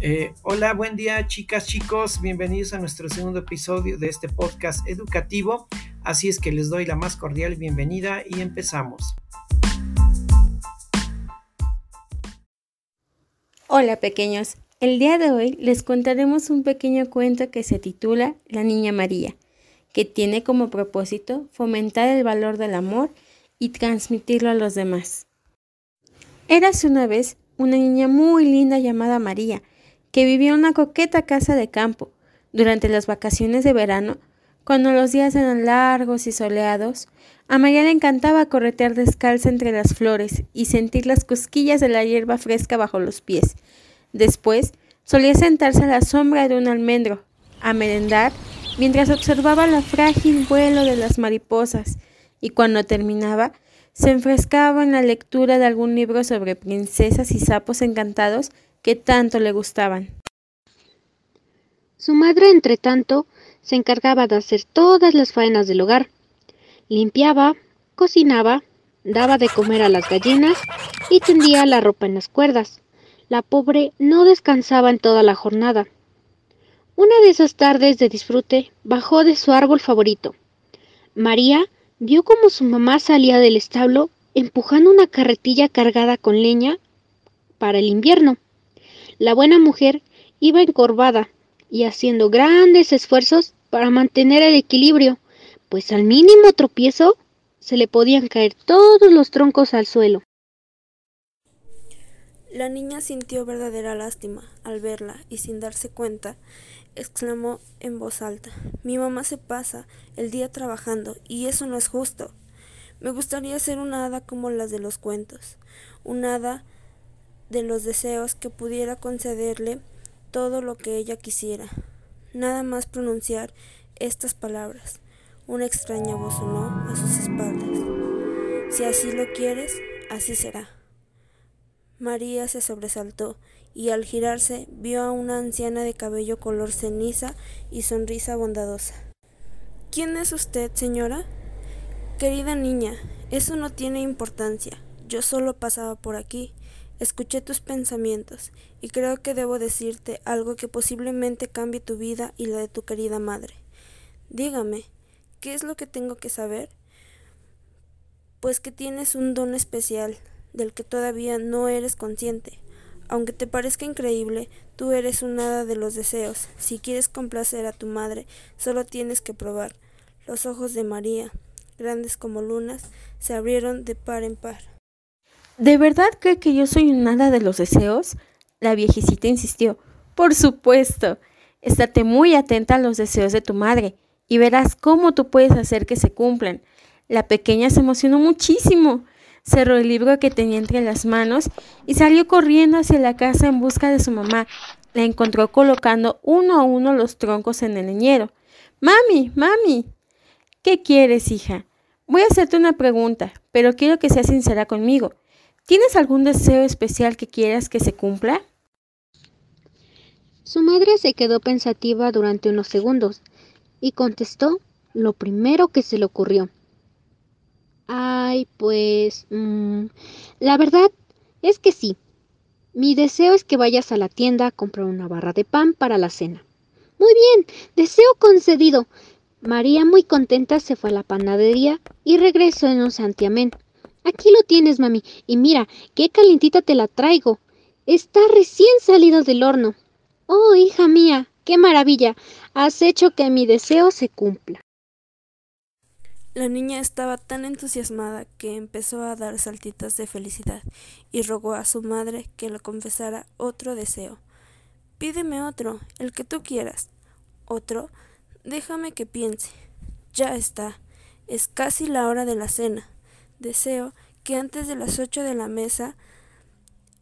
Eh, hola, buen día chicas, chicos, bienvenidos a nuestro segundo episodio de este podcast educativo. Así es que les doy la más cordial bienvenida y empezamos. Hola pequeños, el día de hoy les contaremos un pequeño cuento que se titula La Niña María, que tiene como propósito fomentar el valor del amor y transmitirlo a los demás. Érase una vez una niña muy linda llamada María, que vivía en una coqueta casa de campo. Durante las vacaciones de verano, cuando los días eran largos y soleados, a María le encantaba corretear descalza entre las flores y sentir las cosquillas de la hierba fresca bajo los pies. Después, solía sentarse a la sombra de un almendro, a merendar, mientras observaba la frágil vuelo de las mariposas, y cuando terminaba, se enfrescaba en la lectura de algún libro sobre princesas y sapos encantados que tanto le gustaban. Su madre, entre tanto, se encargaba de hacer todas las faenas del hogar. Limpiaba, cocinaba, daba de comer a las gallinas y tendía la ropa en las cuerdas. La pobre no descansaba en toda la jornada. Una de esas tardes de disfrute bajó de su árbol favorito. María vio como su mamá salía del establo empujando una carretilla cargada con leña para el invierno. La buena mujer iba encorvada y haciendo grandes esfuerzos para mantener el equilibrio, pues al mínimo tropiezo se le podían caer todos los troncos al suelo. La niña sintió verdadera lástima al verla y sin darse cuenta, exclamó en voz alta Mi mamá se pasa el día trabajando y eso no es justo. Me gustaría ser una hada como las de los cuentos, una hada de los deseos que pudiera concederle todo lo que ella quisiera. Nada más pronunciar estas palabras, una extraña voz sonó a sus espaldas. Si así lo quieres, así será. María se sobresaltó y al girarse vio a una anciana de cabello color ceniza y sonrisa bondadosa. ¿Quién es usted, señora? Querida niña, eso no tiene importancia. Yo solo pasaba por aquí. Escuché tus pensamientos y creo que debo decirte algo que posiblemente cambie tu vida y la de tu querida madre. Dígame, ¿qué es lo que tengo que saber? Pues que tienes un don especial del que todavía no eres consciente. Aunque te parezca increíble, tú eres un hada de los deseos. Si quieres complacer a tu madre, solo tienes que probar. Los ojos de María, grandes como lunas, se abrieron de par en par. ¿De verdad cree que yo soy nada de los deseos? La viejecita insistió. Por supuesto. Estate muy atenta a los deseos de tu madre y verás cómo tú puedes hacer que se cumplan. La pequeña se emocionó muchísimo. Cerró el libro que tenía entre las manos y salió corriendo hacia la casa en busca de su mamá. La encontró colocando uno a uno los troncos en el leñero. Mami, mami. ¿Qué quieres, hija? Voy a hacerte una pregunta, pero quiero que seas sincera conmigo. ¿Tienes algún deseo especial que quieras que se cumpla? Su madre se quedó pensativa durante unos segundos y contestó lo primero que se le ocurrió. Ay, pues... Mm, la verdad es que sí. Mi deseo es que vayas a la tienda a comprar una barra de pan para la cena. Muy bien, deseo concedido. María, muy contenta, se fue a la panadería y regresó en un santiamén. Aquí lo tienes, mami. Y mira, qué calientita te la traigo. Está recién salido del horno. Oh, hija mía, qué maravilla. Has hecho que mi deseo se cumpla. La niña estaba tan entusiasmada que empezó a dar saltitas de felicidad y rogó a su madre que le confesara otro deseo. Pídeme otro, el que tú quieras. Otro, déjame que piense. Ya está. Es casi la hora de la cena. Deseo que antes de las ocho de la mesa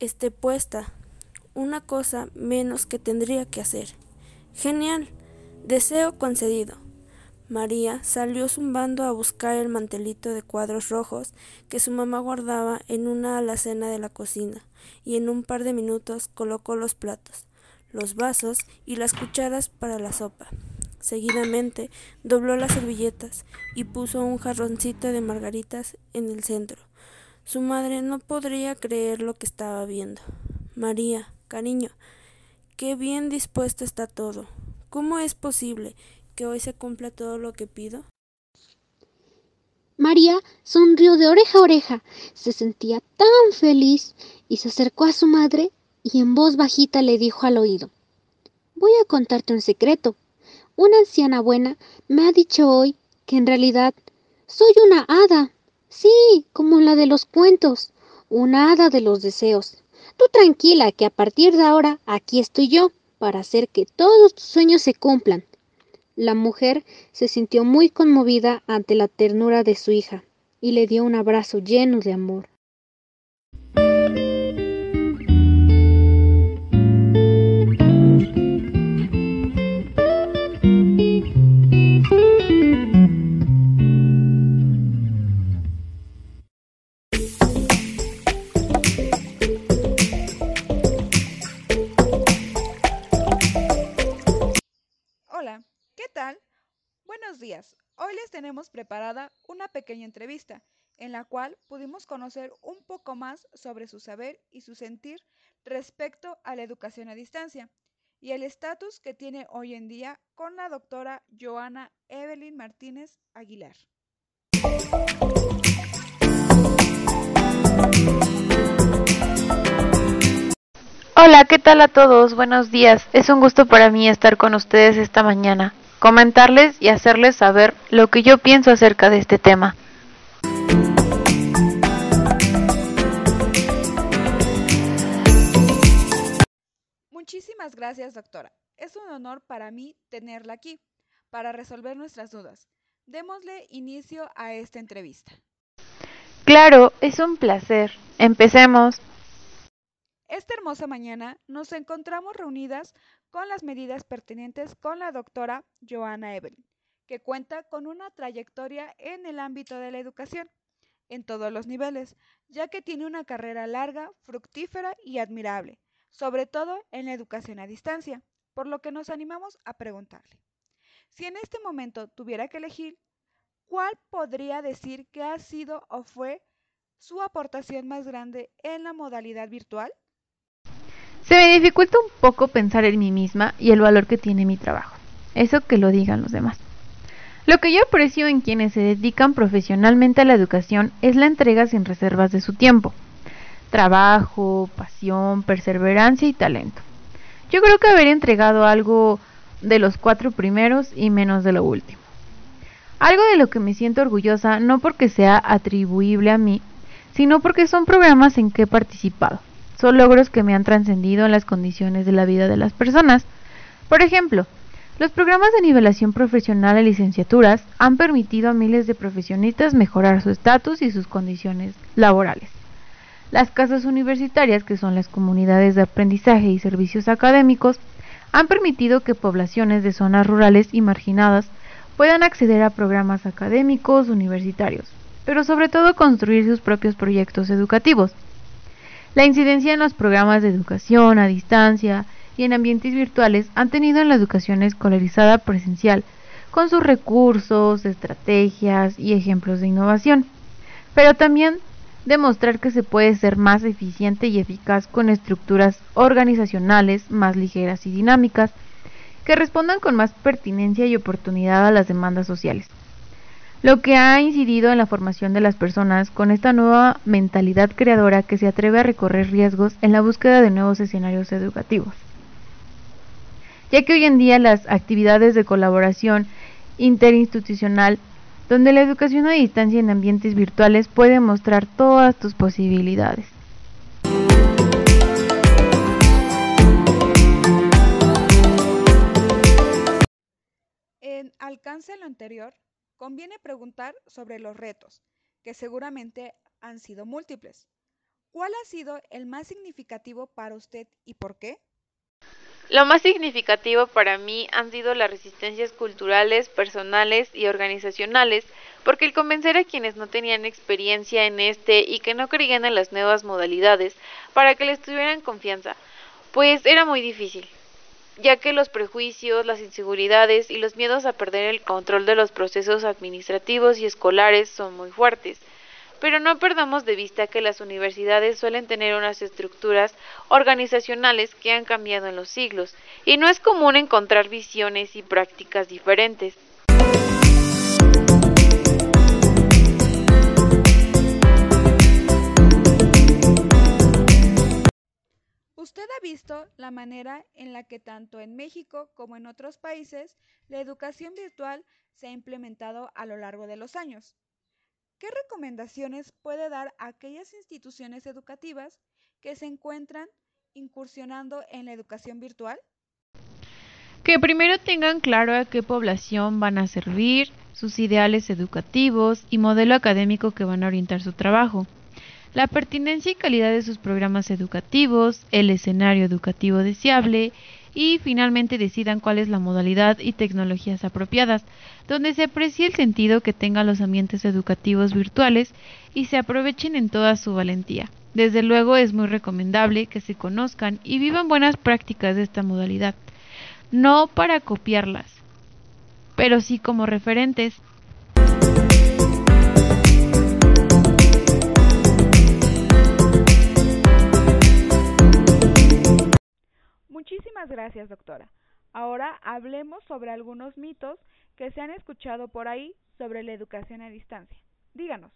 esté puesta. Una cosa menos que tendría que hacer. Genial. Deseo concedido. María salió zumbando a buscar el mantelito de cuadros rojos que su mamá guardaba en una alacena de la cocina, y en un par de minutos colocó los platos, los vasos y las cucharas para la sopa. Seguidamente dobló las servilletas y puso un jarroncito de margaritas en el centro. Su madre no podría creer lo que estaba viendo. María, cariño, Qué bien dispuesto está todo. ¿Cómo es posible que hoy se cumpla todo lo que pido? María sonrió de oreja a oreja, se sentía tan feliz y se acercó a su madre y en voz bajita le dijo al oído, Voy a contarte un secreto. Una anciana buena me ha dicho hoy que en realidad soy una hada. Sí, como la de los cuentos, una hada de los deseos. Tú tranquila que a partir de ahora aquí estoy yo para hacer que todos tus sueños se cumplan. La mujer se sintió muy conmovida ante la ternura de su hija y le dio un abrazo lleno de amor. Buenos días. Hoy les tenemos preparada una pequeña entrevista en la cual pudimos conocer un poco más sobre su saber y su sentir respecto a la educación a distancia y el estatus que tiene hoy en día con la doctora Joana Evelyn Martínez Aguilar. Hola, ¿qué tal a todos? Buenos días. Es un gusto para mí estar con ustedes esta mañana comentarles y hacerles saber lo que yo pienso acerca de este tema. Muchísimas gracias, doctora. Es un honor para mí tenerla aquí para resolver nuestras dudas. Démosle inicio a esta entrevista. Claro, es un placer. Empecemos. Esta hermosa mañana nos encontramos reunidas con las medidas pertinentes con la doctora Joana Evelyn, que cuenta con una trayectoria en el ámbito de la educación en todos los niveles, ya que tiene una carrera larga, fructífera y admirable, sobre todo en la educación a distancia, por lo que nos animamos a preguntarle. Si en este momento tuviera que elegir, ¿cuál podría decir que ha sido o fue su aportación más grande en la modalidad virtual? Se me dificulta un poco pensar en mí misma y el valor que tiene mi trabajo. Eso que lo digan los demás. Lo que yo aprecio en quienes se dedican profesionalmente a la educación es la entrega sin reservas de su tiempo. Trabajo, pasión, perseverancia y talento. Yo creo que haber entregado algo de los cuatro primeros y menos de lo último. Algo de lo que me siento orgullosa no porque sea atribuible a mí, sino porque son programas en que he participado son logros que me han trascendido en las condiciones de la vida de las personas. Por ejemplo, los programas de nivelación profesional de licenciaturas han permitido a miles de profesionistas mejorar su estatus y sus condiciones laborales. Las casas universitarias, que son las comunidades de aprendizaje y servicios académicos, han permitido que poblaciones de zonas rurales y marginadas puedan acceder a programas académicos universitarios, pero sobre todo construir sus propios proyectos educativos. La incidencia en los programas de educación a distancia y en ambientes virtuales han tenido en la educación escolarizada presencial, con sus recursos, estrategias y ejemplos de innovación, pero también demostrar que se puede ser más eficiente y eficaz con estructuras organizacionales más ligeras y dinámicas, que respondan con más pertinencia y oportunidad a las demandas sociales lo que ha incidido en la formación de las personas con esta nueva mentalidad creadora que se atreve a recorrer riesgos en la búsqueda de nuevos escenarios educativos. Ya que hoy en día las actividades de colaboración interinstitucional, donde la educación a distancia en ambientes virtuales puede mostrar todas tus posibilidades. En alcance lo anterior, conviene preguntar sobre los retos, que seguramente han sido múltiples. ¿Cuál ha sido el más significativo para usted y por qué? Lo más significativo para mí han sido las resistencias culturales, personales y organizacionales, porque el convencer a quienes no tenían experiencia en este y que no creían en las nuevas modalidades para que les tuvieran confianza, pues era muy difícil ya que los prejuicios, las inseguridades y los miedos a perder el control de los procesos administrativos y escolares son muy fuertes. pero no perdamos de vista que las universidades suelen tener unas estructuras organizacionales que han cambiado en los siglos, y no es común encontrar visiones y prácticas diferentes. Usted ha visto la manera en la que tanto en México como en otros países la educación virtual se ha implementado a lo largo de los años. ¿Qué recomendaciones puede dar a aquellas instituciones educativas que se encuentran incursionando en la educación virtual? Que primero tengan claro a qué población van a servir, sus ideales educativos y modelo académico que van a orientar su trabajo, la pertinencia y calidad de sus programas educativos, el escenario educativo deseable y finalmente decidan cuál es la modalidad y tecnologías apropiadas, donde se aprecie el sentido que tengan los ambientes educativos virtuales y se aprovechen en toda su valentía. Desde luego es muy recomendable que se conozcan y vivan buenas prácticas de esta modalidad, no para copiarlas, pero sí como referentes Muchísimas gracias, doctora. Ahora hablemos sobre algunos mitos que se han escuchado por ahí sobre la educación a distancia. Díganos,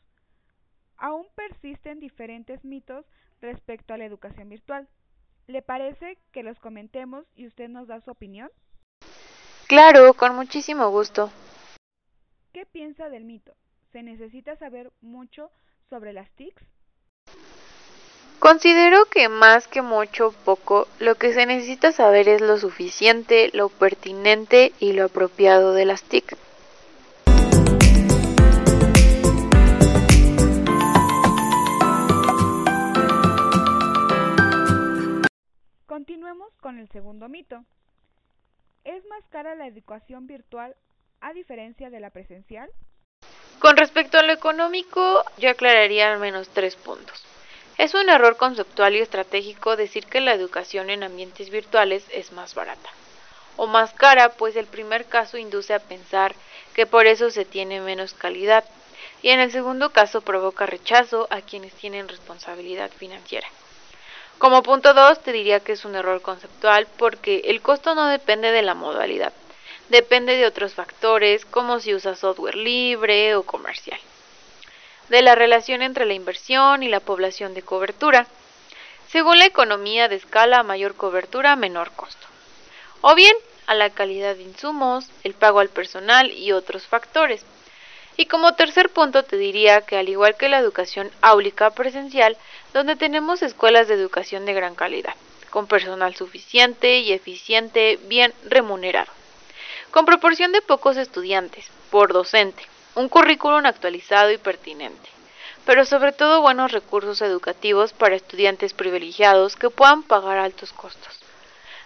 ¿aún persisten diferentes mitos respecto a la educación virtual? ¿Le parece que los comentemos y usted nos da su opinión? Claro, con muchísimo gusto. ¿Qué piensa del mito? ¿Se necesita saber mucho sobre las TICs? Considero que más que mucho poco, lo que se necesita saber es lo suficiente, lo pertinente y lo apropiado de las TIC. Continuemos con el segundo mito. ¿Es más cara la educación virtual a diferencia de la presencial? Con respecto a lo económico, yo aclararía al menos tres puntos. Es un error conceptual y estratégico decir que la educación en ambientes virtuales es más barata o más cara, pues el primer caso induce a pensar que por eso se tiene menos calidad y en el segundo caso provoca rechazo a quienes tienen responsabilidad financiera. Como punto 2 te diría que es un error conceptual porque el costo no depende de la modalidad, depende de otros factores como si usa software libre o comercial de la relación entre la inversión y la población de cobertura, según la economía de escala mayor cobertura, menor costo. O bien a la calidad de insumos, el pago al personal y otros factores. Y como tercer punto te diría que al igual que la educación áulica presencial, donde tenemos escuelas de educación de gran calidad, con personal suficiente y eficiente, bien remunerado, con proporción de pocos estudiantes por docente, un currículum actualizado y pertinente, pero sobre todo buenos recursos educativos para estudiantes privilegiados que puedan pagar altos costos.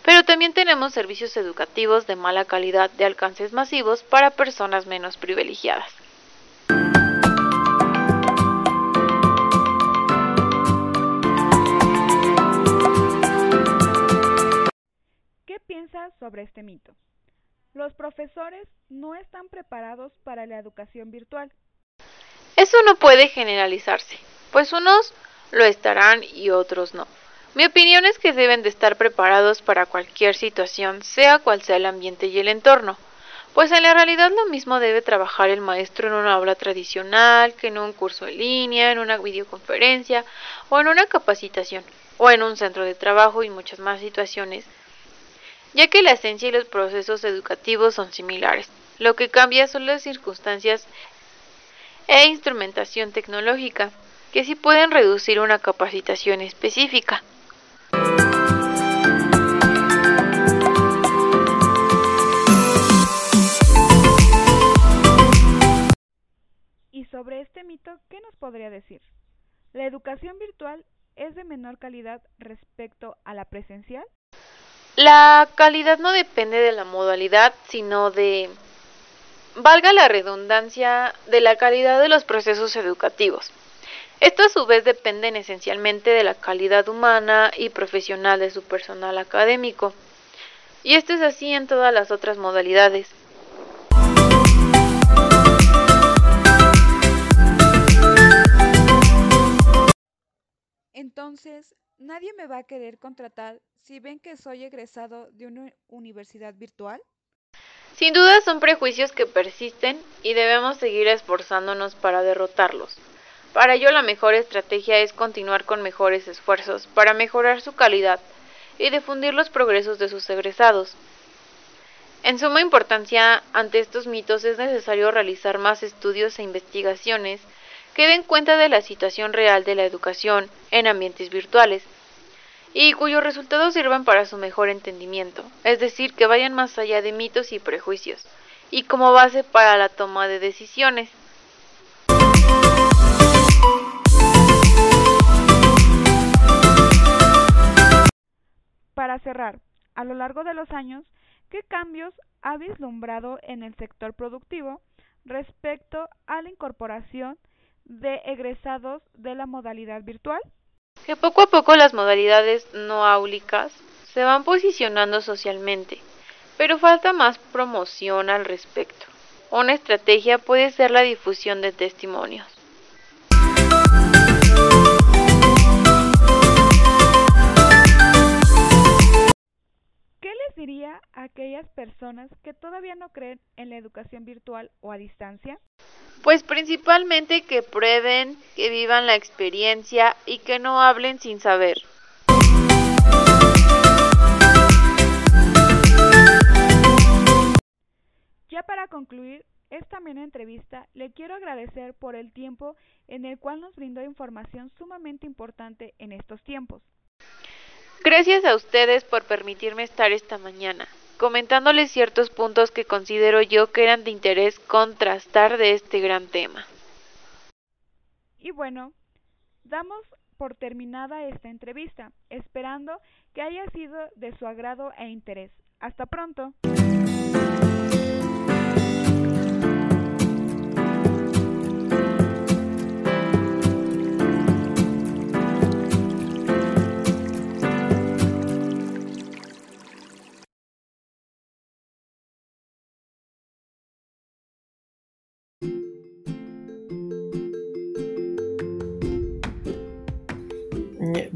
Pero también tenemos servicios educativos de mala calidad de alcances masivos para personas menos privilegiadas. ¿Qué piensas sobre este mito? Los profesores no están preparados para la educación virtual. Eso no puede generalizarse, pues unos lo estarán y otros no. Mi opinión es que deben de estar preparados para cualquier situación, sea cual sea el ambiente y el entorno, pues en la realidad lo mismo debe trabajar el maestro en una aula tradicional que en un curso en línea, en una videoconferencia o en una capacitación o en un centro de trabajo y muchas más situaciones ya que la esencia y los procesos educativos son similares. Lo que cambia son las circunstancias e instrumentación tecnológica, que sí pueden reducir una capacitación específica. Y sobre este mito, ¿qué nos podría decir? ¿La educación virtual es de menor calidad respecto a la presencial? La calidad no depende de la modalidad, sino de, valga la redundancia, de la calidad de los procesos educativos. Esto a su vez dependen esencialmente de la calidad humana y profesional de su personal académico. Y esto es así en todas las otras modalidades. Nadie me va a querer contratar si ven que soy egresado de una universidad virtual. Sin duda son prejuicios que persisten y debemos seguir esforzándonos para derrotarlos. Para ello la mejor estrategia es continuar con mejores esfuerzos para mejorar su calidad y difundir los progresos de sus egresados. En suma importancia, ante estos mitos es necesario realizar más estudios e investigaciones que den cuenta de la situación real de la educación en ambientes virtuales y cuyos resultados sirvan para su mejor entendimiento, es decir, que vayan más allá de mitos y prejuicios, y como base para la toma de decisiones. Para cerrar, a lo largo de los años, ¿qué cambios ha vislumbrado en el sector productivo respecto a la incorporación de egresados de la modalidad virtual? que poco a poco las modalidades no áulicas se van posicionando socialmente, pero falta más promoción al respecto. Una estrategia puede ser la difusión de testimonios. Les diría a aquellas personas que todavía no creen en la educación virtual o a distancia? Pues principalmente que prueben, que vivan la experiencia y que no hablen sin saber. Ya para concluir esta amena entrevista, le quiero agradecer por el tiempo en el cual nos brindó información sumamente importante en estos tiempos. Gracias a ustedes por permitirme estar esta mañana comentándoles ciertos puntos que considero yo que eran de interés contrastar de este gran tema. Y bueno, damos por terminada esta entrevista, esperando que haya sido de su agrado e interés. Hasta pronto.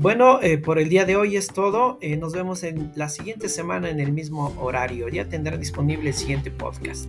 Bueno, eh, por el día de hoy es todo. Eh, nos vemos en la siguiente semana en el mismo horario. Ya tendrá disponible el siguiente podcast.